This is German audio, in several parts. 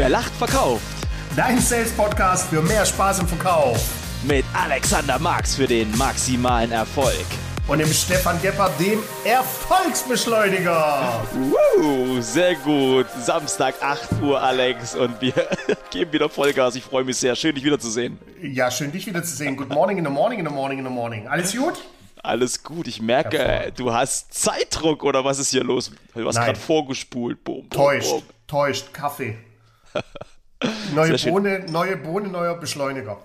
Wer lacht, verkauft. Dein Sales-Podcast für mehr Spaß im Verkauf. Mit Alexander Marx für den maximalen Erfolg. Und dem Stefan Gebhardt, dem Erfolgsbeschleuniger. Woo, sehr gut. Samstag 8 Uhr, Alex. Und wir geben wieder Vollgas. Ich freue mich sehr. Schön, dich wiederzusehen. Ja, schön, dich wiederzusehen. Good morning in the morning in the morning in the morning. Alles gut? Alles gut. Ich merke, du hast Zeitdruck oder was ist hier los? Du hast gerade vorgespult. Boom, boom, täuscht, boom. täuscht. Kaffee. Neue Bohne, neue Bohne, neuer Beschleuniger.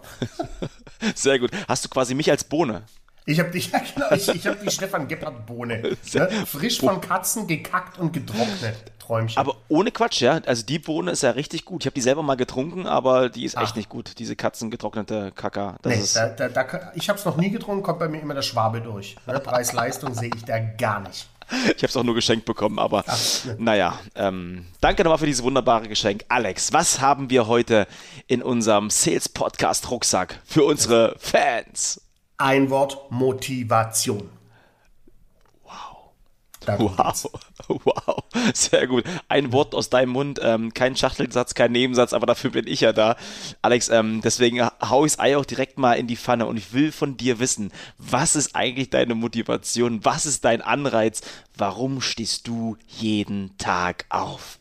Sehr gut. Hast du quasi mich als Bohne? Ich habe die, ja, genau, ich, ich hab die Stefan Gebhardt-Bohne. Ne? Frisch von Katzen gekackt und getrocknet. Träumchen. Aber ohne Quatsch, ja. Also die Bohne ist ja richtig gut. Ich habe die selber mal getrunken, aber die ist Ach. echt nicht gut. Diese katzengetrocknete Kaka. Das nee, ist da, da, da, ich habe es noch nie getrunken, kommt bei mir immer der Schwabe durch. Ne? Preis-Leistung sehe ich da gar nicht. Ich habe es auch nur geschenkt bekommen, aber Ach, ne. naja. Ähm, danke nochmal für dieses wunderbare Geschenk. Alex, was haben wir heute in unserem Sales Podcast Rucksack für unsere Fans? Ein Wort Motivation. Darum wow, geht's. wow, sehr gut. Ein Wort aus deinem Mund, ähm, kein Schachtelsatz, kein Nebensatz, aber dafür bin ich ja da. Alex, ähm, deswegen hau ich das Ei auch direkt mal in die Pfanne und ich will von dir wissen, was ist eigentlich deine Motivation? Was ist dein Anreiz? Warum stehst du jeden Tag auf?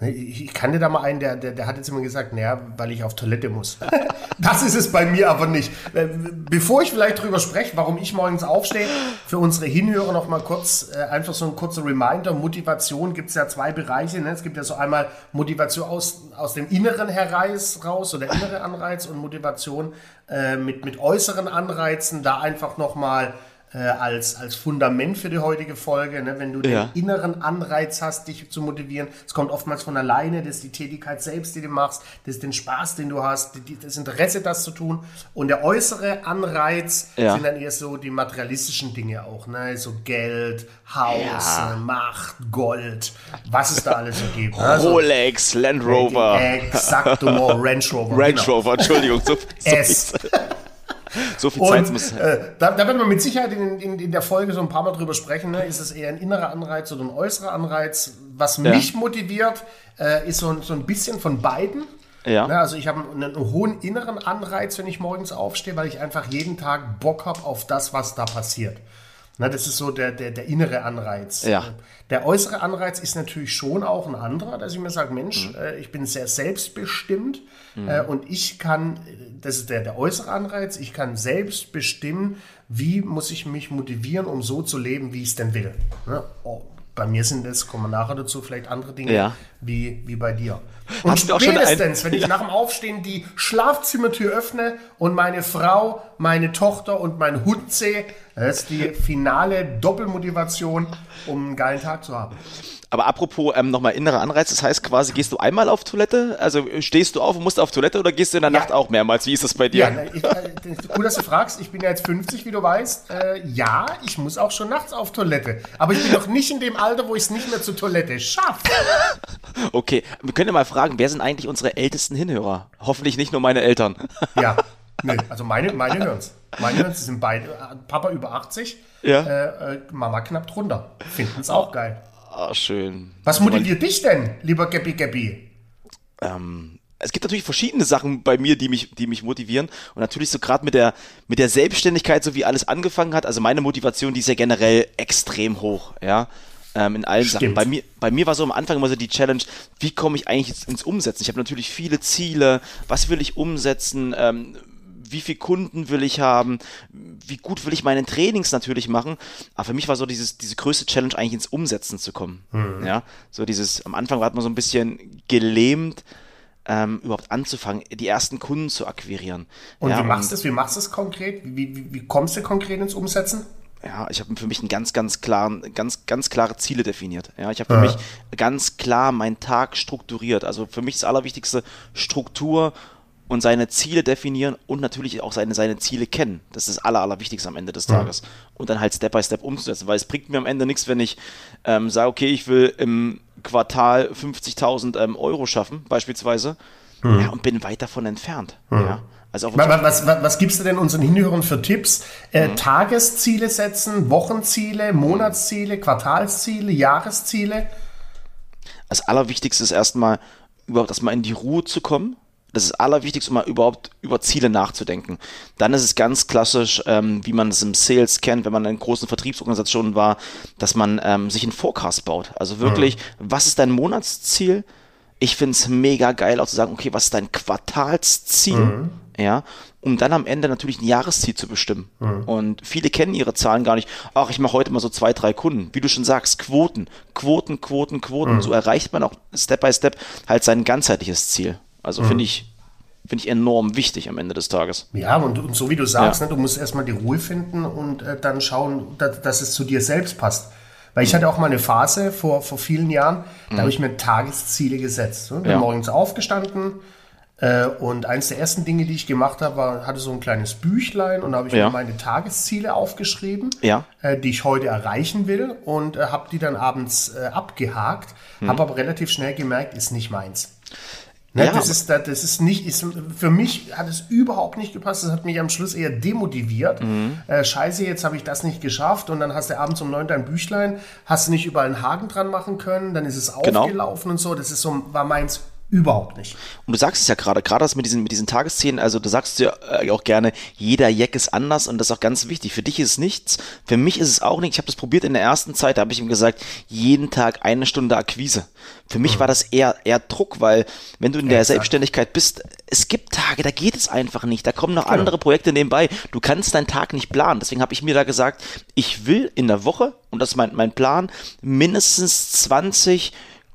Ich kannte da mal einen, der, der, der hat jetzt immer gesagt, naja, weil ich auf Toilette muss. das ist es bei mir aber nicht. Äh, bevor ich vielleicht drüber spreche, warum ich morgens aufstehe, für unsere Hinhörer noch mal kurz, äh, einfach so ein kurzer Reminder. Motivation gibt es ja zwei Bereiche. Ne? Es gibt ja so einmal Motivation aus, aus dem Inneren heraus raus oder innere Anreiz und Motivation äh, mit, mit äußeren Anreizen, da einfach noch mal als, als Fundament für die heutige Folge. Ne? Wenn du ja. den inneren Anreiz hast, dich zu motivieren, es kommt oftmals von alleine, das ist die Tätigkeit selbst, die du machst, das ist den Spaß, den du hast, das Interesse, das zu tun. Und der äußere Anreiz ja. sind dann eher so die materialistischen Dinge auch, ne? so Geld, Haus, ja. Macht, Gold, was es da alles so gibt. Also, Rolex, Land Rover. Exakt, Range Rover. Range genau. Rover, Entschuldigung. So, so so viel Zeit muss. Äh, da, da werden wir mit Sicherheit in, in, in, der Folge so ein paar Mal drüber sprechen. Ne? Ist es eher ein innerer Anreiz oder ein äußerer Anreiz? Was ja. mich motiviert, äh, ist so, so ein bisschen von beiden. Ja. Ne? Also ich habe einen, einen hohen inneren Anreiz, wenn ich morgens aufstehe, weil ich einfach jeden Tag Bock habe auf das, was da passiert. Na, das ist so der, der, der innere Anreiz. Ja. Der äußere Anreiz ist natürlich schon auch ein anderer, dass ich mir sage, Mensch, mhm. äh, ich bin sehr selbstbestimmt mhm. äh, und ich kann, das ist der, der äußere Anreiz, ich kann selbst bestimmen, wie muss ich mich motivieren, um so zu leben, wie ich es denn will. Ne? Oh, bei mir sind es, kommen wir nachher dazu, vielleicht andere Dinge ja. Wie, wie bei dir. Und Hast spätestens, wenn ich nach dem Aufstehen die Schlafzimmertür öffne und meine Frau, meine Tochter und mein Hund sehe, das ist die finale Doppelmotivation, um einen geilen Tag zu haben. Aber apropos ähm, nochmal innerer Anreiz, das heißt quasi, gehst du einmal auf Toilette? Also stehst du auf und musst auf Toilette oder gehst du in der ja. Nacht auch mehrmals? Wie ist das bei dir? Ja, ich, äh, gut, dass du fragst. Ich bin ja jetzt 50, wie du weißt. Äh, ja, ich muss auch schon nachts auf Toilette. Aber ich bin noch nicht in dem Alter, wo ich es nicht mehr zur Toilette schaffe. okay, wir können ja mal fragen, wer sind eigentlich unsere ältesten Hinhörer? Hoffentlich nicht nur meine Eltern. ja, nee, also meine, meine hören es. Meine hören sind beide. Äh, Papa über 80, ja. äh, Mama knapp drunter. Finden es auch geil. Ah, schön. Was motiviert dich denn, lieber Gabby Gabby? Ähm, es gibt natürlich verschiedene Sachen bei mir, die mich, die mich motivieren. Und natürlich so gerade mit der, mit der Selbstständigkeit, so wie alles angefangen hat. Also meine Motivation, die ist ja generell extrem hoch, ja. Ähm, in allen Stimmt. Sachen. Bei mir, bei mir war so am Anfang immer so die Challenge, wie komme ich eigentlich ins Umsetzen? Ich habe natürlich viele Ziele, was will ich umsetzen? Ähm, wie viele Kunden will ich haben, wie gut will ich meine Trainings natürlich machen. Aber für mich war so dieses, diese größte Challenge eigentlich ins Umsetzen zu kommen. Mhm. Ja, so dieses, am Anfang war man so ein bisschen gelähmt, ähm, überhaupt anzufangen, die ersten Kunden zu akquirieren. Und ja, wie machst du es? Wie machst du es konkret? Wie, wie, wie kommst du konkret ins Umsetzen? Ja, ich habe für mich einen ganz, ganz klaren, ganz, ganz klare Ziele definiert. Ja, ich habe für ja. mich ganz klar meinen Tag strukturiert. Also für mich das Allerwichtigste Struktur und seine Ziele definieren und natürlich auch seine, seine Ziele kennen. Das ist das Aller, Allerwichtigste am Ende des Tages. Ja. Und dann halt Step by Step umzusetzen, weil es bringt mir am Ende nichts, wenn ich ähm, sage, okay, ich will im Quartal 50.000 ähm, Euro schaffen, beispielsweise, mhm. ja, und bin weit davon entfernt. Mhm. Ja. Also was, was, was, was, gibst du denn unseren Hinhörern für Tipps? Äh, mhm. Tagesziele setzen, Wochenziele, Monatsziele, Quartalsziele, Jahresziele? Das Allerwichtigste ist erstmal, überhaupt erstmal in die Ruhe zu kommen. Das ist das Allerwichtigste, um mal überhaupt über Ziele nachzudenken. Dann ist es ganz klassisch, ähm, wie man es im Sales kennt, wenn man in großen Vertriebsorganisationen war, dass man ähm, sich einen Forecast baut. Also wirklich, mhm. was ist dein Monatsziel? Ich finde es mega geil, auch zu sagen, okay, was ist dein Quartalsziel? Mhm. Ja, um dann am Ende natürlich ein Jahresziel zu bestimmen. Mhm. Und viele kennen ihre Zahlen gar nicht. Ach, ich mache heute mal so zwei, drei Kunden. Wie du schon sagst, Quoten, Quoten, Quoten, Quoten. Mhm. So erreicht man auch Step by Step halt sein ganzheitliches Ziel. Also mhm. finde ich, finde ich enorm wichtig am Ende des Tages. Ja, und, und so wie du sagst, ja. ne, du musst erstmal die Ruhe finden und äh, dann schauen, dass, dass, es zu dir selbst passt. Weil ich hatte auch mal eine Phase vor, vor vielen Jahren, da mhm. habe ich mir Tagesziele gesetzt. Ne? Bin ja. morgens aufgestanden äh, und eins der ersten Dinge, die ich gemacht habe, war, hatte so ein kleines Büchlein und da habe ich ja. mir meine Tagesziele aufgeschrieben, ja. äh, die ich heute erreichen will und äh, habe die dann abends äh, abgehakt, mhm. habe aber relativ schnell gemerkt, ist nicht meins. Ne, ja, das, ist, das ist nicht, ist, für mich hat es überhaupt nicht gepasst. Das hat mich am Schluss eher demotiviert. Mhm. Äh, scheiße, jetzt habe ich das nicht geschafft. Und dann hast du abends um neun dein Büchlein, hast du nicht überall einen Haken dran machen können, dann ist es genau. aufgelaufen und so. Das ist so, war meins Überhaupt nicht. Und du sagst es ja gerade, gerade das mit diesen, mit diesen Tagesszenen, also du sagst ja äh, auch gerne, jeder Jack ist anders und das ist auch ganz wichtig. Für dich ist es nichts, für mich ist es auch nicht. Ich habe das probiert in der ersten Zeit, da habe ich ihm gesagt, jeden Tag eine Stunde Akquise. Für mich mhm. war das eher, eher Druck, weil wenn du in der Exakt. Selbstständigkeit bist, es gibt Tage, da geht es einfach nicht. Da kommen noch genau. andere Projekte nebenbei. Du kannst deinen Tag nicht planen. Deswegen habe ich mir da gesagt, ich will in der Woche, und das ist mein, mein Plan, mindestens 20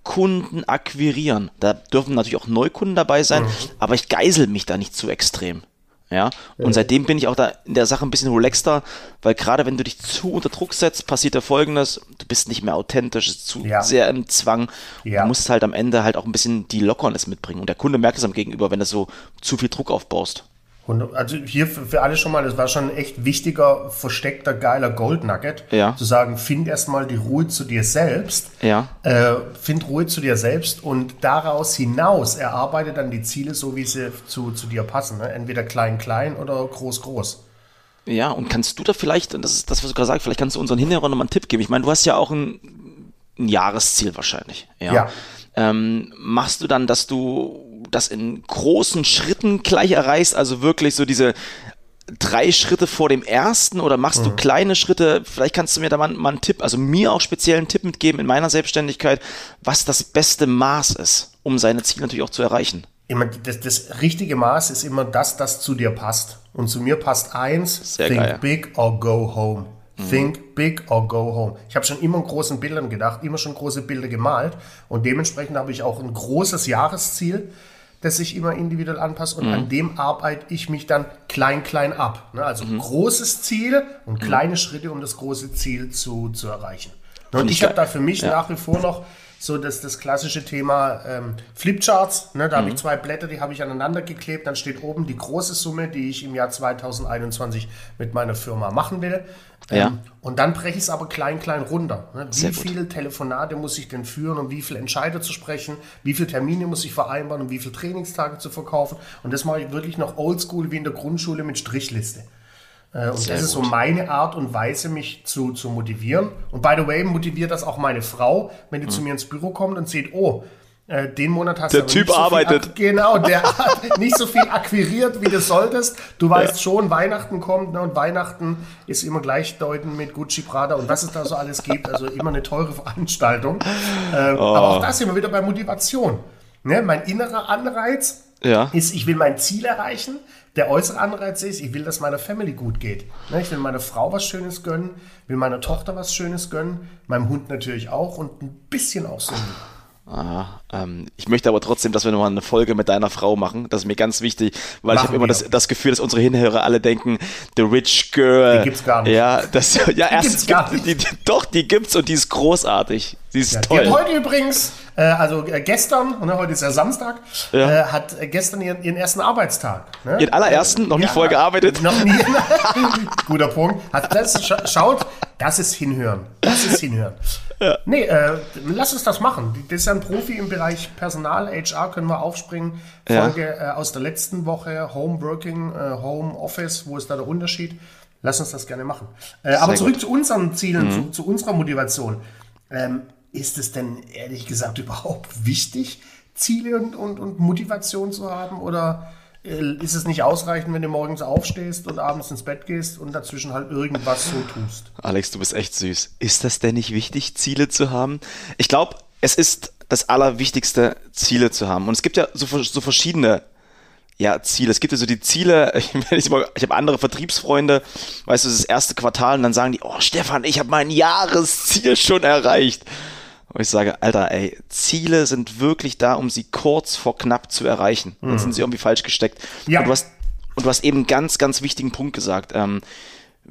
Kunden akquirieren. Da dürfen natürlich auch Neukunden dabei sein, mhm. aber ich geisel mich da nicht zu extrem. Ja, und seitdem bin ich auch da in der Sache ein bisschen relaxter, weil gerade wenn du dich zu unter Druck setzt, passiert ja folgendes, du bist nicht mehr authentisch, zu ja. sehr im Zwang. Ja. Du musst halt am Ende halt auch ein bisschen die Lockernis mitbringen. Und der Kunde merkt es am Gegenüber, wenn du so zu viel Druck aufbaust. Und also hier für, für alle schon mal, das war schon ein echt wichtiger, versteckter, geiler Gold Nugget. Ja. Zu sagen, find erstmal die Ruhe zu dir selbst. Ja. Äh, find Ruhe zu dir selbst und daraus hinaus erarbeite dann die Ziele so, wie sie zu, zu dir passen. Ne? Entweder klein, klein oder groß, groß. Ja, und kannst du da vielleicht, und das ist das, was du gerade sagst, vielleicht kannst du unseren Hinhörern nochmal einen Tipp geben. Ich meine, du hast ja auch ein, ein Jahresziel wahrscheinlich. Ja. ja. Ähm, machst du dann, dass du das in großen Schritten gleich erreichst, also wirklich so diese drei Schritte vor dem ersten oder machst mhm. du kleine Schritte? Vielleicht kannst du mir da mal, mal einen Tipp, also mir auch speziell einen Tipp mitgeben in meiner Selbstständigkeit, was das beste Maß ist, um seine Ziele natürlich auch zu erreichen. Immer das, das richtige Maß ist immer das, das zu dir passt. Und zu mir passt eins, Sehr think geil. big or go home. Mhm. Think big or go home. Ich habe schon immer in großen Bildern gedacht, immer schon große Bilder gemalt und dementsprechend habe ich auch ein großes Jahresziel das sich immer individuell anpasst und mhm. an dem arbeite ich mich dann klein, klein ab. Ne? Also mhm. großes Ziel und mhm. kleine Schritte, um das große Ziel zu, zu erreichen. Und ich habe da für mich ja. nach wie vor noch so das, das klassische Thema ähm, Flipcharts. Ne? Da mhm. habe ich zwei Blätter, die habe ich aneinander geklebt. Dann steht oben die große Summe, die ich im Jahr 2021 mit meiner Firma machen will. Ja. Ähm, und dann breche ich es aber klein, klein runter. Ne? Wie viele Telefonate muss ich denn führen, um wie viele Entscheider zu sprechen? Wie viele Termine muss ich vereinbaren, um wie viele Trainingstage zu verkaufen? Und das mache ich wirklich noch oldschool wie in der Grundschule mit Strichliste. Äh, und Sehr das ist so meine Art und Weise, mich zu, zu motivieren. Und by the way, motiviert das auch meine Frau, wenn die mhm. zu mir ins Büro kommt und sieht, oh, äh, den Monat hast der du Typ so arbeitet. genau, der hat nicht so viel akquiriert, wie du solltest. Du weißt ja. schon, Weihnachten kommt ne, und Weihnachten ist immer gleichdeutend mit Gucci, Prada und was es da so alles gibt. Also immer eine teure Veranstaltung. Äh, oh. Aber auch das sind wir wieder bei Motivation. Ne, mein innerer Anreiz ja. ist, ich will mein Ziel erreichen. Der äußere Anreiz ist, ich will, dass meiner Family gut geht. Ne, ich will meiner Frau was Schönes gönnen, will meiner Tochter was Schönes gönnen, meinem Hund natürlich auch und ein bisschen auch so. Aha, ähm, ich möchte aber trotzdem, dass wir nochmal eine Folge mit deiner Frau machen. Das ist mir ganz wichtig, weil machen ich habe immer das, das, Gefühl, dass unsere Hinhörer alle denken, The Rich Girl. Die gibt's gar nicht. Ja, das, ja, die erst, gibt's gibt, die, die, doch, die gibt's und die ist großartig. Sie ist ja, toll. Die hat heute übrigens, äh, also äh, gestern, ne, heute ist ja Samstag, ja. Äh, hat gestern ihren, ihren, ersten Arbeitstag. Ne? Ihren allerersten, noch nie ja, vorher gearbeitet. Noch nie. Guter Punkt. Hat das, schaut, das ist hinhören. Das ist hinhören. Ja. Nee, äh, lass uns das machen. Das ist ja ein Profi im Bereich Personal, HR, können wir aufspringen. Folge ja. äh, aus der letzten Woche, Home Working, äh, Home Office, wo ist da der Unterschied? Lass uns das gerne machen. Äh, aber zurück gut. zu unseren Zielen, mhm. zu, zu, unserer Motivation. Ähm, ist es denn ehrlich gesagt überhaupt wichtig, Ziele und, und, und Motivation zu haben? Oder äh, ist es nicht ausreichend, wenn du morgens aufstehst und abends ins Bett gehst und dazwischen halt irgendwas so tust? Alex, du bist echt süß. Ist das denn nicht wichtig, Ziele zu haben? Ich glaube, es ist das Allerwichtigste, Ziele zu haben. Und es gibt ja so, so verschiedene ja, Ziele. Es gibt ja so die Ziele, ich, ich, ich habe andere Vertriebsfreunde, weißt du, das erste Quartal und dann sagen die, oh Stefan, ich habe mein Jahresziel schon erreicht. Und ich sage, Alter, ey, Ziele sind wirklich da, um sie kurz vor knapp zu erreichen. Dann mhm. sind sie irgendwie falsch gesteckt. Ja. Und, du hast, und du hast eben einen ganz, ganz wichtigen Punkt gesagt. Ähm,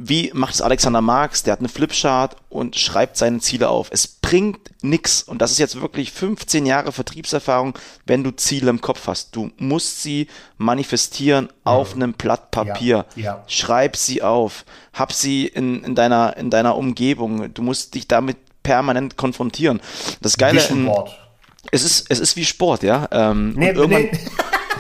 wie macht es Alexander Marx? Der hat eine Flipchart und schreibt seine Ziele auf. Es bringt nichts. Und das ist jetzt wirklich 15 Jahre Vertriebserfahrung, wenn du Ziele im Kopf hast. Du musst sie manifestieren mhm. auf einem Blatt Papier. Ja, ja. Schreib sie auf. Hab sie in, in, deiner, in deiner Umgebung. Du musst dich damit permanent konfrontieren. Das Geile ist, es ist, es ist wie Sport, ja. Ähm, nee, nee.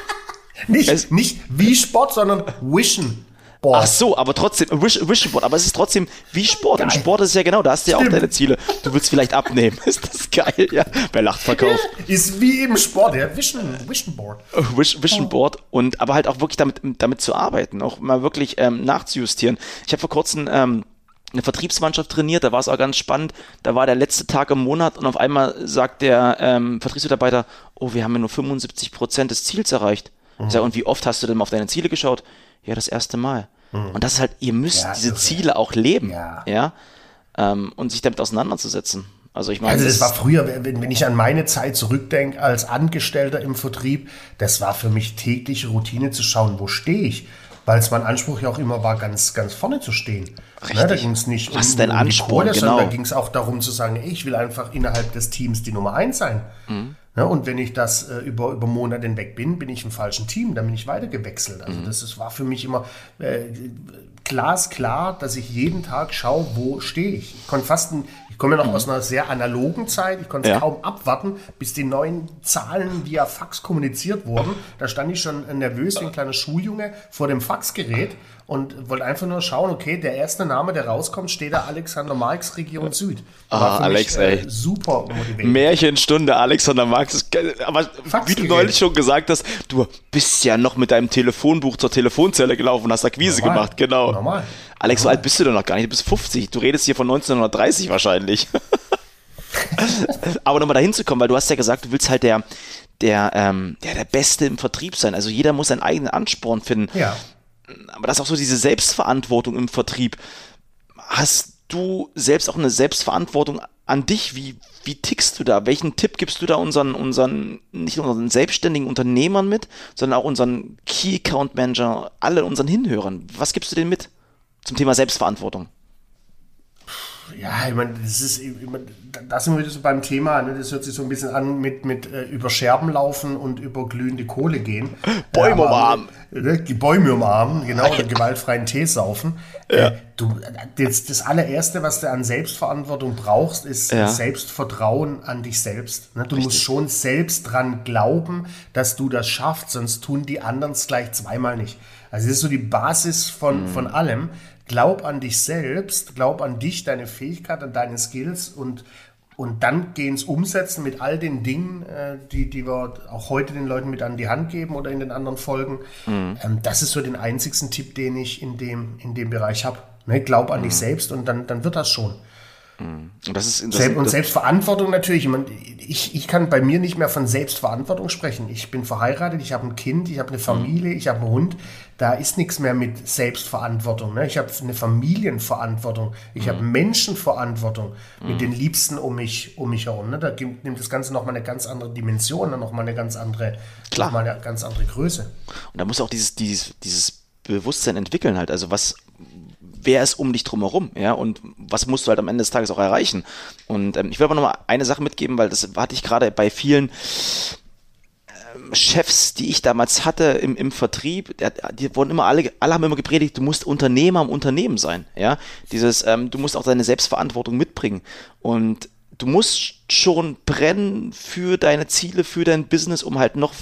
nicht, nicht wie Sport, sondern Wischen. Board. Ach so, aber trotzdem, Wish, Vision Board, aber es ist trotzdem wie Sport. Geil. Im Sport ist es ja genau, da hast du ja auch deine Ziele. Du willst vielleicht abnehmen. Ist das geil, ja? Wer lacht, verkauft. Ist wie im Sport, ja. Vision, Board. Wish, Vision oh. Board und aber halt auch wirklich damit, damit zu arbeiten, auch mal wirklich ähm, nachzujustieren. Ich habe vor kurzem ähm, eine Vertriebsmannschaft trainiert, da war es auch ganz spannend. Da war der letzte Tag im Monat und auf einmal sagt der ähm, Vertriebsmitarbeiter, oh, wir haben ja nur 75 Prozent des Ziels erreicht. Mhm. Ich und wie oft hast du denn mal auf deine Ziele geschaut? Ja, das erste Mal. Mhm. Und das ist halt, ihr müsst ja, diese Ziele auch leben, ja, ja? Ähm, und sich damit auseinanderzusetzen. Also ich meine, also das war früher, wenn, wenn ich an meine Zeit zurückdenke als Angestellter im Vertrieb, das war für mich tägliche Routine zu schauen, wo stehe ich weil es mein Anspruch ja auch immer war, ganz, ganz vorne zu stehen. Ne, da ging es nicht Was um, denn um Anspruch, Kohle, genau. sondern da ging es auch darum zu sagen, ich will einfach innerhalb des Teams die Nummer eins sein. Mhm. Ne, und wenn ich das äh, über, über Monate hinweg bin, bin ich im falschen Team, dann bin ich weiter gewechselt. Also mhm. das, das war für mich immer äh, glasklar, dass ich jeden Tag schaue, wo stehe ich. Ich konnte fast ein, ich komme ja noch mhm. aus einer sehr analogen Zeit. Ich konnte ja. kaum abwarten, bis die neuen Zahlen via Fax kommuniziert wurden. Da stand ich schon nervös wie ein kleiner Schuljunge vor dem Faxgerät und wollte einfach nur schauen, okay, der erste Name, der rauskommt, steht da Alexander Marx, Region Süd. Ah, Alex, mich, äh, ey. super motivierend. Märchenstunde, Alexander Marx. Aber wie du neulich schon gesagt hast, du bist ja noch mit deinem Telefonbuch zur Telefonzelle gelaufen und hast Akquise Normal. gemacht, genau. Normal. Alex, so alt bist du doch noch gar nicht, du bist 50. Du redest hier von 1930 wahrscheinlich. Aber nochmal dahin zu kommen, weil du hast ja gesagt, du willst halt der, der, ähm, der, der Beste im Vertrieb sein. Also jeder muss seinen eigenen Ansporn finden. Ja. Aber das ist auch so diese Selbstverantwortung im Vertrieb. Hast du selbst auch eine Selbstverantwortung an dich? Wie, wie tickst du da? Welchen Tipp gibst du da unseren, unseren, nicht nur unseren selbstständigen Unternehmern mit, sondern auch unseren Key Account Manager, alle unseren Hinhörern? Was gibst du denen mit? zum Thema Selbstverantwortung? Ja, ich meine, das ist, meine, da sind wir wieder so beim Thema, ne? das hört sich so ein bisschen an mit, mit äh, über Scherben laufen und über glühende Kohle gehen. Bäume umarmen. Ne? Die Bäume umarmen, genau, oder gewaltfreien Tee saufen. Ja. Äh, du, das, das allererste, was du an Selbstverantwortung brauchst, ist ja. Selbstvertrauen an dich selbst. Ne? Du Richtig. musst schon selbst dran glauben, dass du das schaffst, sonst tun die anderen es gleich zweimal nicht. Also das ist so die Basis von, mhm. von allem. Glaub an dich selbst, glaub an dich, deine Fähigkeit, an deine Skills und, und dann geh ins Umsetzen mit all den Dingen, äh, die, die wir auch heute den Leuten mit an die Hand geben oder in den anderen Folgen. Mhm. Ähm, das ist so den einzigsten Tipp, den ich in dem, in dem Bereich habe. Ne? Glaub an mhm. dich selbst und dann, dann wird das schon. Und, das ist, das, Selbst, und Selbstverantwortung natürlich. Ich, ich kann bei mir nicht mehr von Selbstverantwortung sprechen. Ich bin verheiratet, ich habe ein Kind, ich habe eine Familie, ich habe einen Hund. Da ist nichts mehr mit Selbstverantwortung. Ne? Ich habe eine Familienverantwortung, ich mhm. habe Menschenverantwortung mit mhm. den Liebsten um mich, um mich herum. Ne? Da nimmt das Ganze nochmal eine ganz andere Dimension, nochmal eine ganz andere, Klar. Noch eine ganz andere Größe. Und da muss auch dieses, dieses, dieses Bewusstsein entwickeln halt. Also was, wer ist um dich drumherum, ja, und was musst du halt am Ende des Tages auch erreichen. Und ähm, ich will aber noch mal eine Sache mitgeben, weil das hatte ich gerade bei vielen Chefs, die ich damals hatte im, im Vertrieb, die wurden immer alle, alle haben immer gepredigt, du musst Unternehmer im Unternehmen sein, ja, dieses, ähm, du musst auch deine Selbstverantwortung mitbringen und du musst schon brennen für deine Ziele, für dein Business, um halt noch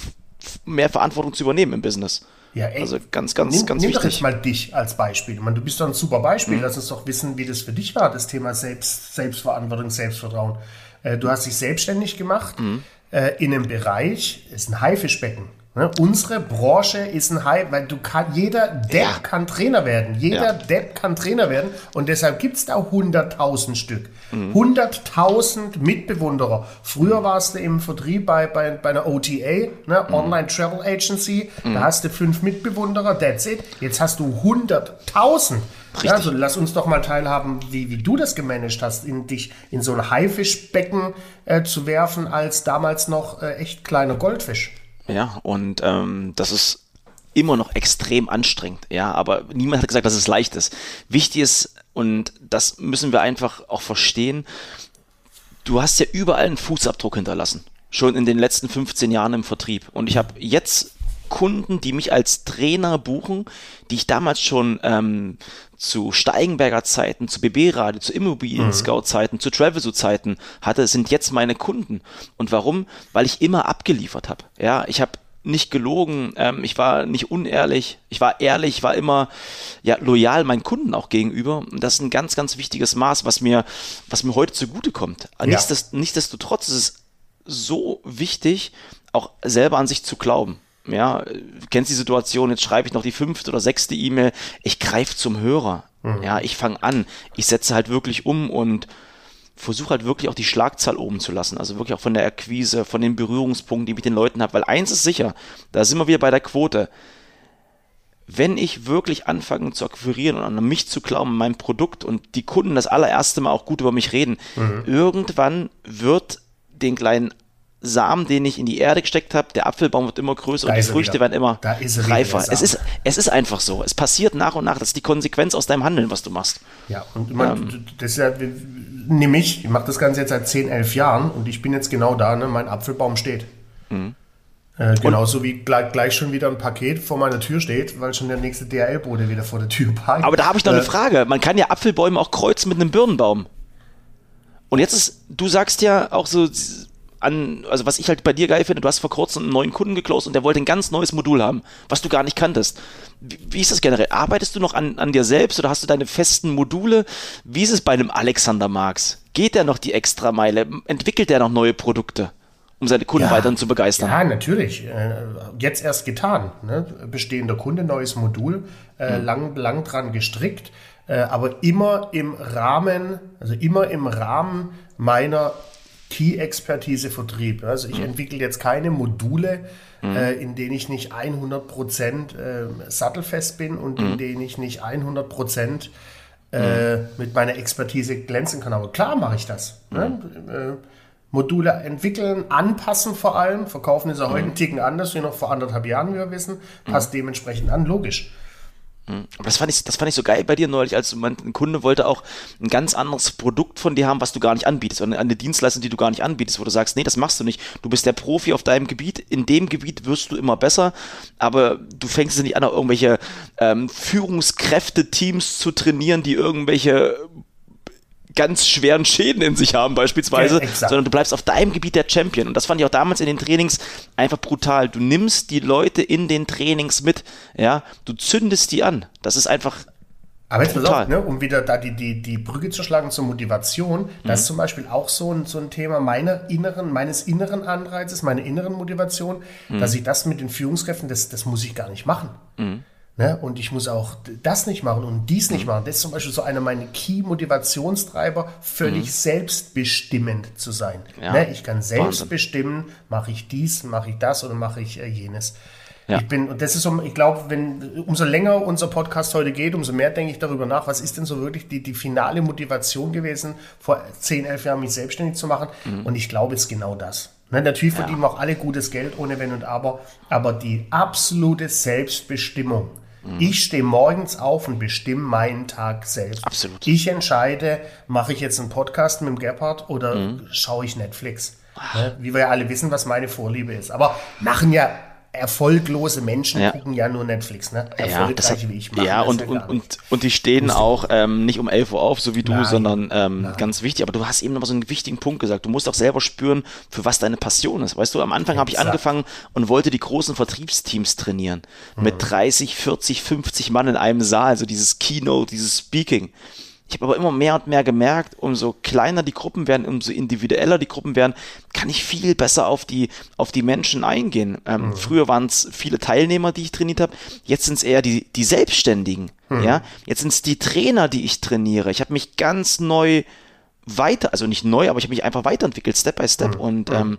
mehr Verantwortung zu übernehmen im Business. Ja, ey, also ganz, ganz, nimm, ganz nimm wichtig. Nimm doch jetzt mal dich als Beispiel. Ich meine, du bist doch ein super Beispiel. Mhm. Lass uns doch wissen, wie das für dich war, das Thema Selbst, Selbstverantwortung, Selbstvertrauen. Äh, du hast dich selbstständig gemacht mhm. Äh, in einem Bereich, ist ein Haifischbecken. Ne? Unsere Branche ist ein Hype, weil du kann, jeder Depp ja. kann Trainer werden. Jeder ja. Depp kann Trainer werden. Und deshalb gibt es da 100.000 Stück. Mhm. 100.000 Mitbewunderer. Früher warst du im Vertrieb bei, bei, bei einer OTA, ne? Mhm. Online Travel Agency. Mhm. Da hast du fünf Mitbewunderer, that's it. Jetzt hast du 100.000. Ja, also lass uns doch mal teilhaben, wie, wie du das gemanagt hast, in dich in so ein Haifischbecken äh, zu werfen, als damals noch äh, echt kleiner Goldfisch. Ja, und ähm, das ist immer noch extrem anstrengend, ja, aber niemand hat gesagt, dass es leicht ist. Wichtig ist, und das müssen wir einfach auch verstehen, du hast ja überall einen Fußabdruck hinterlassen. Schon in den letzten 15 Jahren im Vertrieb. Und ich habe jetzt Kunden, die mich als Trainer buchen, die ich damals schon ähm, zu Steigenberger Zeiten, zu BB Radio, zu Immobilien Scout Zeiten, zu Travelso Zeiten hatte, sind jetzt meine Kunden. Und warum? Weil ich immer abgeliefert habe. Ja, ich habe nicht gelogen, ähm, ich war nicht unehrlich, ich war ehrlich, war immer ja loyal meinen Kunden auch gegenüber. Und das ist ein ganz, ganz wichtiges Maß, was mir, was mir heute zugutekommt. Ja. Nichtsdest, nichtsdestotrotz ist es so wichtig, auch selber an sich zu glauben. Ja, kennst die Situation, jetzt schreibe ich noch die fünfte oder sechste E-Mail, ich greife zum Hörer. Mhm. Ja, ich fange an, ich setze halt wirklich um und versuche halt wirklich auch die Schlagzahl oben zu lassen. Also wirklich auch von der Akquise, von den Berührungspunkten, die ich mit den Leuten habe. Weil eins ist sicher, da sind wir wieder bei der Quote. Wenn ich wirklich anfange zu akquirieren und an mich zu glauben, mein Produkt und die Kunden das allererste Mal auch gut über mich reden, mhm. irgendwann wird den kleinen Samen, den ich in die Erde gesteckt habe, der Apfelbaum wird immer größer da und die Früchte wieder. werden immer reifer. Es ist, es ist einfach so. Es passiert nach und nach. Das ist die Konsequenz aus deinem Handeln, was du machst. Ja, und man, ähm, das ist ja, nehme ich, ich mache das Ganze jetzt seit 10, 11 Jahren und ich bin jetzt genau da, ne, mein Apfelbaum steht. Mhm. Äh, genauso wie gleich, gleich, schon wieder ein Paket vor meiner Tür steht, weil schon der nächste DHL-Bote wieder vor der Tür parkt. Aber da habe ich noch äh, eine Frage. Man kann ja Apfelbäume auch kreuzen mit einem Birnenbaum. Und jetzt ist, du sagst ja auch so, an, also was ich halt bei dir geil finde, du hast vor kurzem einen neuen Kunden geclosed und der wollte ein ganz neues Modul haben, was du gar nicht kanntest. Wie, wie ist das generell? Arbeitest du noch an, an dir selbst oder hast du deine festen Module? Wie ist es bei einem Alexander Marx? Geht der noch die Extrameile? Entwickelt der noch neue Produkte? um seine Kunden ja, weiterhin zu begeistern. Ja, natürlich. Äh, jetzt erst getan. Ne? Bestehender Kunde, neues Modul, äh, mhm. lang, lang dran gestrickt, äh, aber immer im Rahmen, also immer im Rahmen meiner Key-Expertise Vertrieb. Also ich mhm. entwickle jetzt keine Module, mhm. äh, in denen ich nicht 100% äh, sattelfest bin und mhm. in denen ich nicht 100% äh, mhm. mit meiner Expertise glänzen kann. Aber klar mache ich das. Ne? Mhm. Äh, Module entwickeln, anpassen vor allem. Verkaufen ist ja heute mhm. einen Ticken anders wie noch vor anderthalb Jahren, wie wir wissen. Passt dementsprechend an, logisch. Aber das fand, ich, das fand ich so geil bei dir neulich, als man, ein Kunde wollte auch ein ganz anderes Produkt von dir haben, was du gar nicht anbietest, oder eine Dienstleistung, die du gar nicht anbietest, wo du sagst, nee, das machst du nicht. Du bist der Profi auf deinem Gebiet, in dem Gebiet wirst du immer besser, aber du fängst nicht an, irgendwelche ähm, Führungskräfte-Teams zu trainieren, die irgendwelche ganz schweren Schäden in sich haben beispielsweise, ja, sondern du bleibst auf deinem Gebiet der Champion. Und das fand ich auch damals in den Trainings einfach brutal. Du nimmst die Leute in den Trainings mit, ja, du zündest die an. Das ist einfach aber jetzt pass auf, ne, um wieder da die, die, die Brücke zu schlagen zur Motivation, mhm. das ist zum Beispiel auch so ein, so ein Thema meiner inneren, meines inneren Anreizes, meiner inneren Motivation, mhm. dass ich das mit den Führungskräften, das, das muss ich gar nicht machen. Mhm. Ne? Und ich muss auch das nicht machen und dies nicht mhm. machen. Das ist zum Beispiel so einer meiner Key-Motivationstreiber, völlig mhm. selbstbestimmend zu sein. Ja. Ne? Ich kann selbst Wahnsinn. bestimmen, mache ich dies, mache ich das oder mache ich äh, jenes. Ja. Ich bin, und das ist so, ich glaube, wenn, umso länger unser Podcast heute geht, umso mehr denke ich darüber nach, was ist denn so wirklich die, die finale Motivation gewesen, vor 10, 11 Jahren mich selbstständig zu machen. Mhm. Und ich glaube, es ist genau das. Ne, natürlich ja. verdienen wir auch alle gutes Geld ohne Wenn und Aber, aber die absolute Selbstbestimmung, Mhm. Ich stehe morgens auf und bestimme meinen Tag selbst. Absolut. Ich entscheide, mache ich jetzt einen Podcast mit dem Gebhardt oder mhm. schaue ich Netflix. Ne? Wie wir ja alle wissen, was meine Vorliebe ist. Aber machen ja erfolglose Menschen ja. gucken ja nur Netflix, ne? Erfolgreiche ja, wie ich. Ja, und, ja und, und, und die stehen auch ähm, nicht um 11 Uhr auf, so wie du, Nein. sondern ähm, ganz wichtig. Aber du hast eben noch so einen wichtigen Punkt gesagt. Du musst auch selber spüren, für was deine Passion ist. Weißt du, am Anfang habe ich angefangen und wollte die großen Vertriebsteams trainieren. Mhm. Mit 30, 40, 50 Mann in einem Saal, so dieses Keynote, dieses Speaking. Ich habe aber immer mehr und mehr gemerkt, umso kleiner die Gruppen werden, umso individueller die Gruppen werden, kann ich viel besser auf die, auf die Menschen eingehen. Ähm, mhm. Früher waren es viele Teilnehmer, die ich trainiert habe, jetzt sind es eher die, die Selbstständigen. Mhm. Ja? Jetzt sind es die Trainer, die ich trainiere. Ich habe mich ganz neu weiter, also nicht neu, aber ich habe mich einfach weiterentwickelt, Step by Step. Mhm. Und ähm,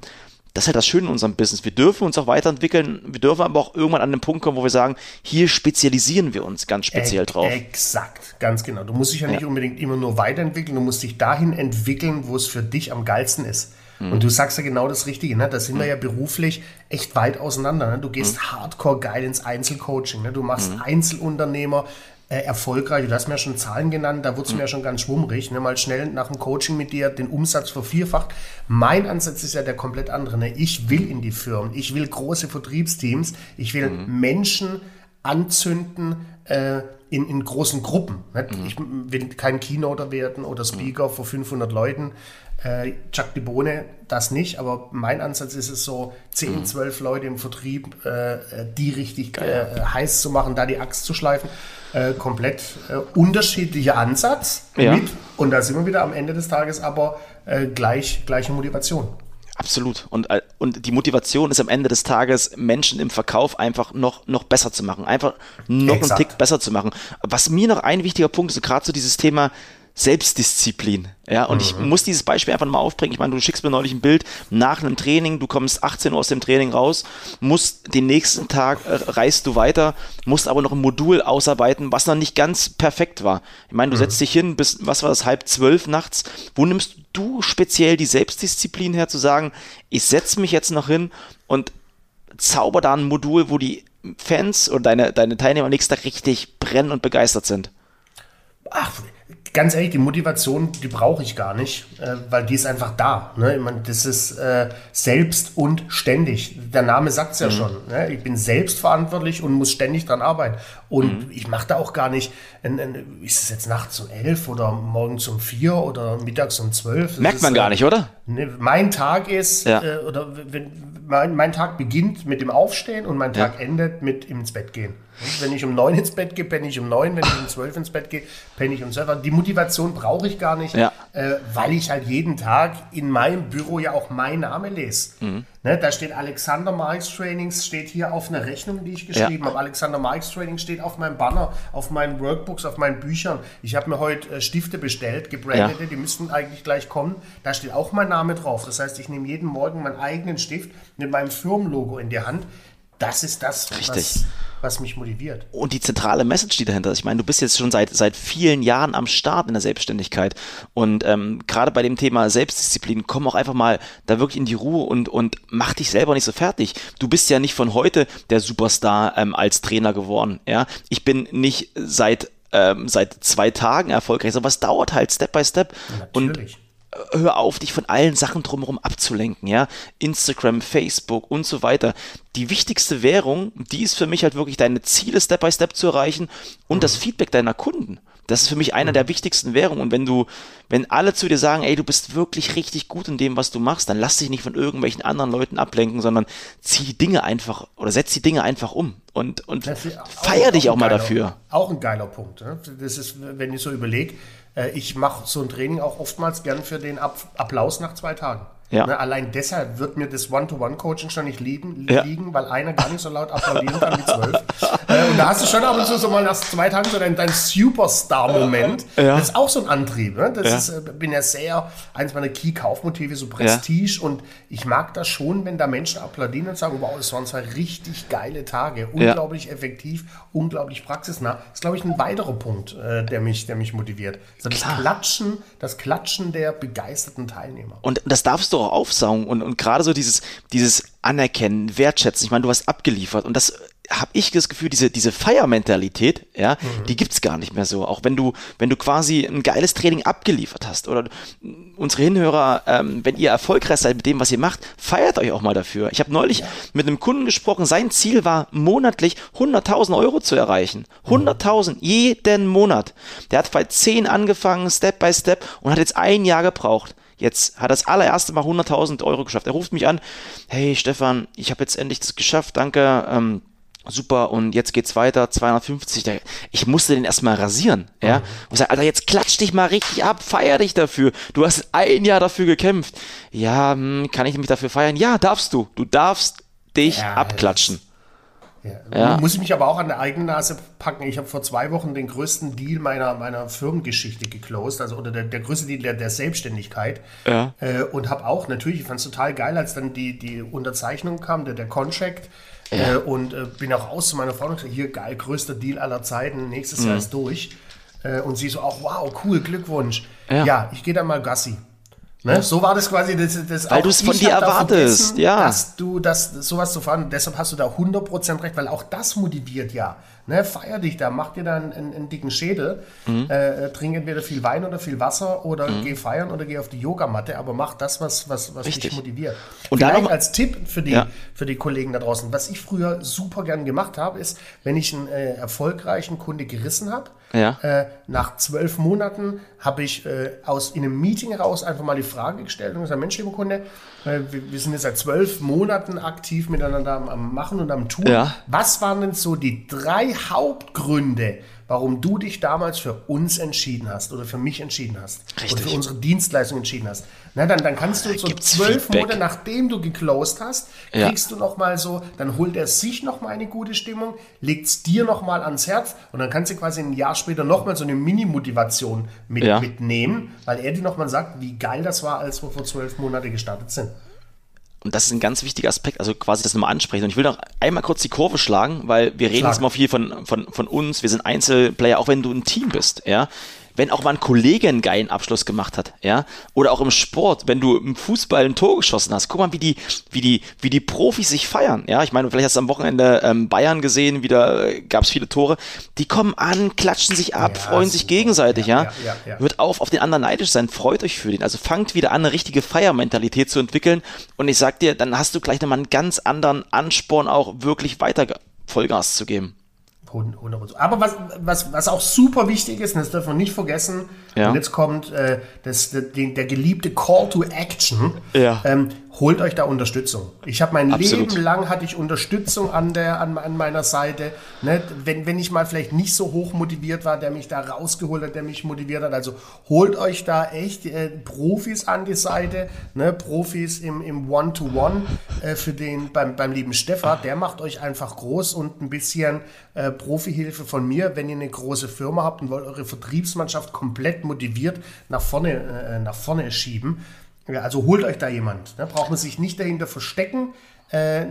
das ist halt das Schöne in unserem Business. Wir dürfen uns auch weiterentwickeln. Wir dürfen aber auch irgendwann an den Punkt kommen, wo wir sagen, hier spezialisieren wir uns ganz speziell drauf. Exakt, ganz genau. Du musst dich ja, ja, nicht unbedingt immer nur weiterentwickeln. Du musst dich dahin entwickeln, wo es für dich am geilsten ist. Mhm. Und du sagst ja genau das Richtige. Ne? Da sind mhm. wir ja beruflich echt weit auseinander. Ne? Du gehst mhm. hardcore geil ins Einzelcoaching. Ne? Du machst mhm. Einzelunternehmer äh, erfolgreich. Du hast mir ja schon Zahlen genannt, da wurde es mhm. mir ja schon ganz schwummrig. Ne? Mal schnell nach dem Coaching mit dir den Umsatz vervierfacht. Mein Ansatz ist ja der komplett andere. Ne? Ich will in die Firmen, ich will große Vertriebsteams, ich will mhm. Menschen anzünden, äh, in, in großen Gruppen. Mhm. Ich will kein Keynoter werden oder Speaker mhm. vor 500 Leuten. Äh, Chuck die Bohne, das nicht, aber mein Ansatz ist es so, 10, 12 mhm. Leute im Vertrieb, äh, die richtig äh, heiß zu machen, da die Axt zu schleifen. Äh, komplett äh, unterschiedlicher Ansatz ja. mit, und da sind wir wieder am Ende des Tages aber äh, gleich, gleiche Motivation. Absolut. Und, äh, und die Motivation ist am Ende des Tages, Menschen im Verkauf einfach noch, noch besser zu machen. Einfach noch Exakt. einen Tick besser zu machen. Was mir noch ein wichtiger Punkt ist, gerade so dieses Thema Selbstdisziplin. Ja, und mhm. ich muss dieses Beispiel einfach mal aufbringen. Ich meine, du schickst mir neulich ein Bild nach einem Training, du kommst 18 Uhr aus dem Training raus, musst den nächsten Tag äh, reist du weiter, musst aber noch ein Modul ausarbeiten, was noch nicht ganz perfekt war. Ich meine, du mhm. setzt dich hin bis, was war das, halb zwölf nachts. Wo nimmst du speziell die Selbstdisziplin her, zu sagen, ich setze mich jetzt noch hin und zauber da ein Modul, wo die Fans oder deine, deine Teilnehmer nächsten Tag richtig brennen und begeistert sind? Ach, ganz ehrlich, die Motivation, die brauche ich gar nicht, äh, weil die ist einfach da. Ne? Ich meine, das ist äh, selbst und ständig. Der Name sagt es ja mhm. schon. Ne? Ich bin selbstverantwortlich und muss ständig dran arbeiten. Und mhm. ich mache da auch gar nicht, in, in, ist es jetzt nachts um elf oder morgens um vier oder mittags um zwölf? Merkt man ist, gar nicht, oder? Ne, mein Tag ist, ja. äh, oder wenn, mein, mein, Tag beginnt mit dem Aufstehen und mein Tag ja. endet mit ins Bett gehen. Wenn ich um neun ins Bett gehe, penne ich um neun. Wenn ich um zwölf ins Bett gehe, penne ich um zwölf. Die Motivation brauche ich gar nicht, ja. äh, weil ich halt jeden Tag in meinem Büro ja auch mein Name lese. Mhm. Ne, da steht Alexander Marx Trainings, steht hier auf einer Rechnung, die ich geschrieben ja. habe. Alexander Marx Training steht auf meinem Banner, auf meinen Workbooks, auf meinen Büchern. Ich habe mir heute äh, Stifte bestellt, gebrandete, ja. die müssten eigentlich gleich kommen. Da steht auch mein Name drauf. Das heißt, ich nehme jeden Morgen meinen eigenen Stift mit meinem Firmenlogo in die Hand. Das ist das, Richtig. was was mich motiviert. Und die zentrale Message, die dahinter ist. Ich meine, du bist jetzt schon seit, seit vielen Jahren am Start in der Selbstständigkeit. Und ähm, gerade bei dem Thema Selbstdisziplin, komm auch einfach mal da wirklich in die Ruhe und, und mach dich selber nicht so fertig. Du bist ja nicht von heute der Superstar ähm, als Trainer geworden. Ja, Ich bin nicht seit ähm, seit zwei Tagen erfolgreich, sondern was dauert halt Step by Step. Natürlich. Und hör auf, dich von allen Sachen drumherum abzulenken, ja. Instagram, Facebook und so weiter. Die wichtigste Währung, die ist für mich halt wirklich deine Ziele Step by Step zu erreichen und mhm. das Feedback deiner Kunden. Das ist für mich einer mhm. der wichtigsten Währungen. Und wenn du, wenn alle zu dir sagen, ey, du bist wirklich richtig gut in dem, was du machst, dann lass dich nicht von irgendwelchen anderen Leuten ablenken, sondern zieh die Dinge einfach oder setz die Dinge einfach um und, und feier dich auch, auch mal geiler, dafür. Auch ein geiler Punkt. Ne? Das ist, wenn ich so überlege, ich mache so ein Training auch oftmals gern für den Applaus nach zwei Tagen. Ja. Ne, allein deshalb wird mir das One-to-One-Coaching schon nicht liegen, ja. liegen, weil einer gar nicht so laut applaudieren kann wie zwölf. äh, und da hast du schon ab und zu so mal nach zwei Tagen so dein, dein Superstar-Moment. Ja. Das ist auch so ein Antrieb. Ne? Das ist, äh, bin ja sehr, eins meiner Key-Kaufmotive, so Prestige. Und ich mag das schon, wenn da Menschen applaudieren und sagen, wow, das waren zwei richtig geile Tage. Unglaublich effektiv, unglaublich praxisnah. Das ist, glaube ich, ein weiterer Punkt, äh, der, mich, der mich motiviert. Also das Klatschen, das Klatschen der begeisterten Teilnehmer. Und das darfst du auch aufsaugen und, und gerade so dieses, dieses Anerkennen, Wertschätzen. Ich meine, du hast abgeliefert und das habe ich das Gefühl, diese, diese Feiermentalität, ja, mhm. die gibt's gar nicht mehr so. Auch wenn du, wenn du quasi ein geiles Training abgeliefert hast oder unsere Hinhörer, ähm, wenn ihr erfolgreich seid mit dem, was ihr macht, feiert euch auch mal dafür. Ich habe neulich ja. mit einem Kunden gesprochen, sein Ziel war monatlich 100.000 Euro zu erreichen. 100.000 mhm. jeden Monat. Der hat bei 10 angefangen, Step by Step und hat jetzt ein Jahr gebraucht. Jetzt hat er das allererste Mal 100.000 Euro geschafft. Er ruft mich an, hey Stefan, ich habe jetzt endlich das geschafft, danke. Ähm, super und jetzt geht's weiter, 250. Ich musste den erstmal rasieren, ja. Mhm. Und sag, Alter, jetzt klatsch dich mal richtig ab, feier dich dafür. Du hast ein Jahr dafür gekämpft. Ja, hm, kann ich mich dafür feiern? Ja, darfst du. Du darfst dich ja, abklatschen. Ja. Muss ich mich aber auch an der eigenen Nase packen. Ich habe vor zwei Wochen den größten Deal meiner, meiner Firmengeschichte geclosed, also oder der, der größte Deal der, der Selbstständigkeit. Ja. Äh, und habe auch natürlich, ich fand es total geil, als dann die, die Unterzeichnung kam, der, der Contract. Ja. Äh, und äh, bin auch raus zu meiner Frau und gesagt, hier geil, größter Deal aller Zeiten, nächstes mhm. Jahr ist durch. Äh, und sie so, auch wow, cool, Glückwunsch. Ja, ja ich gehe dann mal Gassi. Ne? So war das quasi das, das Weil du es von dir erwartest, ja. Dass du das, sowas zu fahren, deshalb hast du da 100% recht, weil auch das motiviert ja. Ne? Feier dich da, mach dir dann einen, einen, dicken Schädel, mhm. äh, trink entweder viel Wein oder viel Wasser oder mhm. geh feiern oder geh auf die Yogamatte, aber mach das, was, was, was dich motiviert. Und Vielleicht noch, als Tipp für die, ja. für die Kollegen da draußen, was ich früher super gern gemacht habe, ist, wenn ich einen äh, erfolgreichen Kunde gerissen habe, ja. Äh, nach zwölf Monaten habe ich äh, aus in einem Meeting raus einfach mal die Frage gestellt und gesagt, Mensch, lieber Kunde, äh, wir, wir, sind jetzt seit zwölf Monaten aktiv miteinander am, am Machen und am Tun. Ja. Was waren denn so die drei Hauptgründe, warum du dich damals für uns entschieden hast oder für mich entschieden hast Richtig. oder für unsere Dienstleistung entschieden hast. Na, dann, dann kannst du so zwölf Feedback. Monate, nachdem du geclosed hast, kriegst ja. du noch mal so, dann holt er sich noch mal eine gute Stimmung, legt es dir noch mal ans Herz und dann kannst du quasi ein Jahr später noch mal so eine Mini-Motivation mit, ja. mitnehmen, weil er dir noch mal sagt, wie geil das war, als wir vor zwölf Monaten gestartet sind und das ist ein ganz wichtiger Aspekt, also quasi das nochmal ansprechen. Und ich will noch einmal kurz die Kurve schlagen, weil wir reden Schlag. jetzt mal viel von, von, von uns, wir sind Einzelplayer, auch wenn du ein Team bist, ja wenn auch mal ein Kollege einen geilen Abschluss gemacht hat, ja, oder auch im Sport, wenn du im Fußball ein Tor geschossen hast, guck mal, wie die, wie die, wie die Profis sich feiern, ja, ich meine, vielleicht hast du am Wochenende ähm, Bayern gesehen, wieder äh, gab es viele Tore, die kommen an, klatschen sich ab, ja, freuen sich gegenseitig, ja, ja, ja, ja, Hört auf, auf den anderen neidisch sein, freut euch für den, also fangt wieder an, eine richtige Feiermentalität zu entwickeln. Und ich sag dir, dann hast du gleich nochmal einen ganz anderen Ansporn auch wirklich weiter Vollgas zu geben. 100%. Aber was, was, was auch super wichtig ist, und das dürfen wir nicht vergessen, ja. und jetzt kommt äh, das, der, der, geliebte Call to Action. Ja. Ähm, holt euch da Unterstützung. Ich habe mein Absolut. Leben lang hatte ich Unterstützung an der an, an meiner Seite. Ne? Wenn, wenn ich mal vielleicht nicht so hoch motiviert war, der mich da rausgeholt hat, der mich motiviert hat. Also holt euch da echt äh, Profis an die Seite, ne? Profis im, im One-to-One äh, für den beim, beim lieben Stefan. Der macht euch einfach groß und ein bisschen äh, Profihilfe von mir, wenn ihr eine große Firma habt und wollt eure Vertriebsmannschaft komplett motiviert nach vorne, äh, nach vorne schieben ja, also holt euch da jemand. Ne? Braucht man sich nicht dahinter verstecken. Äh,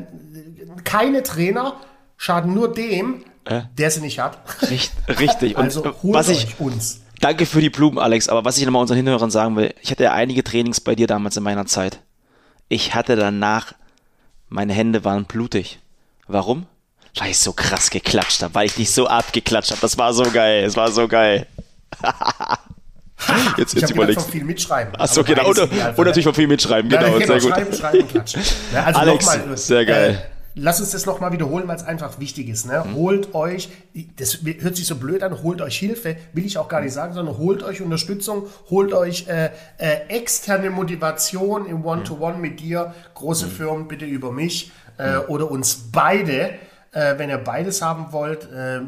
keine Trainer schaden nur dem, äh? der sie nicht hat. Richtig. richtig. Und also holt was euch ich, uns. Danke für die Blumen, Alex. Aber was ich nochmal unseren Hinhörern sagen will, ich hatte ja einige Trainings bei dir damals in meiner Zeit. Ich hatte danach, meine Hände waren blutig. Warum? Weil ich so krass geklatscht habe, weil ich dich so abgeklatscht habe. Das war so geil. Es war so geil. Jetzt, jetzt ich überlegst. von viel mitschreiben. Achso, genau. Und, und, natürlich von viel mitschreiben, genau. Ja, genau sehr gut. Schreiben, schreiben und klatschen. Ja, also Alex, mal, sehr geil. Äh, lass uns das nochmal wiederholen, weil es einfach wichtig ist. Ne? Mhm. Holt euch, das hört sich so blöd an, holt euch Hilfe, will ich auch gar nicht sagen, sondern holt euch Unterstützung, holt euch äh, äh, externe Motivation im One-to-One -One mit dir. Große mhm. Firmen bitte über mich äh, mhm. oder uns beide. Äh, wenn ihr beides haben wollt, äh,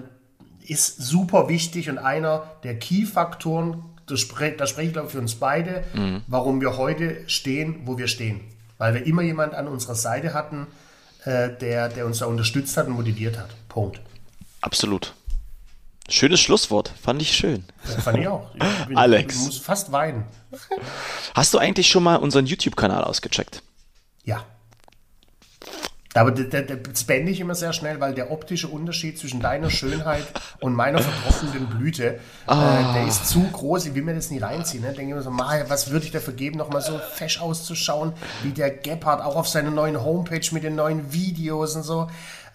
ist super wichtig und einer der Key-Faktoren das, spre das spreche ich glaube für uns beide, mhm. warum wir heute stehen, wo wir stehen. Weil wir immer jemand an unserer Seite hatten, äh, der, der uns da unterstützt hat und motiviert hat. Punkt. Absolut. Schönes Schlusswort, fand ich schön. Ja, fand ich auch. Ich bin, Alex. Ich muss fast weinen. Hast du eigentlich schon mal unseren YouTube-Kanal ausgecheckt? Ja. Aber das beende ich immer sehr schnell, weil der optische Unterschied zwischen deiner Schönheit und meiner vertrockneten Blüte, oh. äh, der ist zu groß. Ich will mir das nie reinziehen. Ne? Denke immer so, was würde ich dafür geben, nochmal so fesch auszuschauen, wie der Gebhardt, auch auf seiner neuen Homepage mit den neuen Videos und so.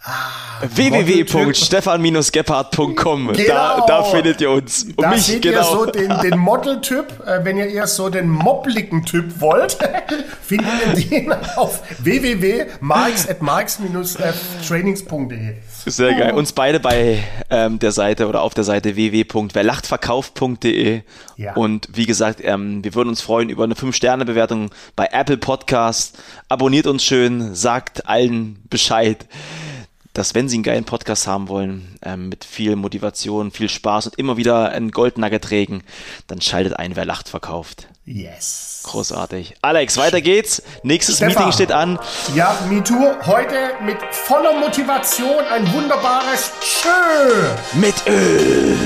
Ah, www.stefan-gebhardt.com genau. da, da findet ihr uns. Und da mich, seht genau. ihr so den, den Model-Typ. Äh, wenn ihr eher so den mobbligen Typ wollt, findet ihr den auf www.marx.marx-trainings.de. Sehr geil. Uns beide bei ähm, der Seite oder auf der Seite www.werlachtverkauft.de. Ja. Und wie gesagt, ähm, wir würden uns freuen über eine 5-Sterne-Bewertung bei Apple Podcast. Abonniert uns schön, sagt allen Bescheid dass wenn Sie einen geilen Podcast haben wollen, ähm, mit viel Motivation, viel Spaß und immer wieder ein Goldnugget trägen, dann schaltet ein, wer lacht, verkauft. Yes. Großartig. Alex, weiter geht's. Nächstes Stefan. Meeting steht an. Ja, MeToo. Heute mit voller Motivation ein wunderbares Tschö. Mit Öl.